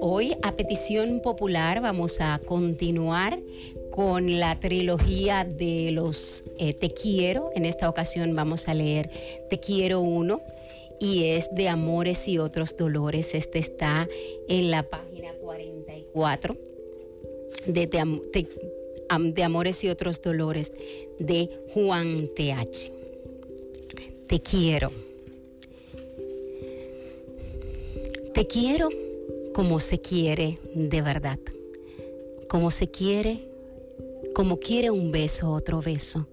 Hoy, a petición popular, vamos a continuar con la trilogía de los eh, Te Quiero. En esta ocasión vamos a leer Te Quiero uno y es de Amores y otros dolores. Este está en la página 44 de, de Amores y otros dolores de Juan TH. Te quiero. Te quiero como se quiere de verdad. Como se quiere como quiere un beso otro beso,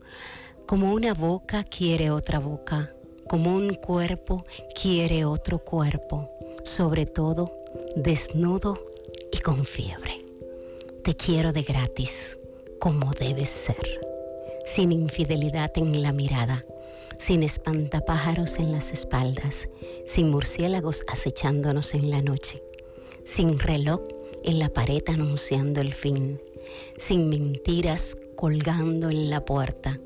como una boca quiere otra boca, como un cuerpo quiere otro cuerpo, sobre todo desnudo y con fiebre. Te quiero de gratis, como debes ser, sin infidelidad en la mirada, sin espantapájaros en las espaldas, sin murciélagos acechándonos en la noche, sin reloj en la pared anunciando el fin sin mentiras colgando en la puerta.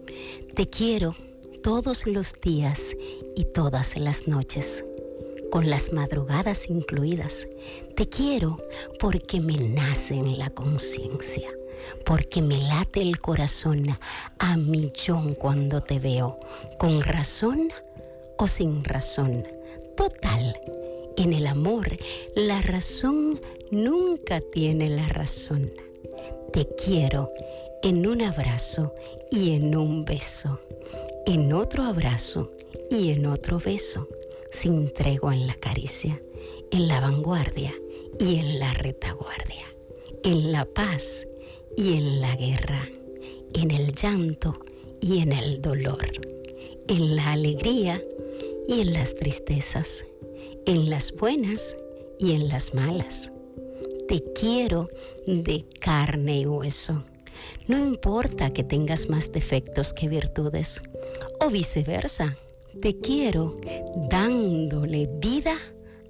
Te quiero todos los días y todas las noches, con las madrugadas incluidas. Te quiero porque me nace en la conciencia, porque me late el corazón a millón cuando te veo, con razón o sin razón. Total, en el amor la razón nunca tiene la razón. Te quiero en un abrazo y en un beso, en otro abrazo y en otro beso, sin tregua en la caricia, en la vanguardia y en la retaguardia, en la paz y en la guerra, en el llanto y en el dolor, en la alegría y en las tristezas, en las buenas y en las malas te quiero de carne y hueso. No importa que tengas más defectos que virtudes, o viceversa, te quiero dándole vida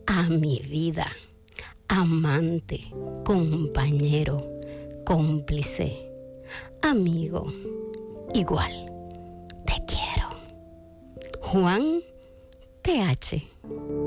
a mi vida. Amante, compañero, cómplice, amigo, igual. Te quiero. Juan TH.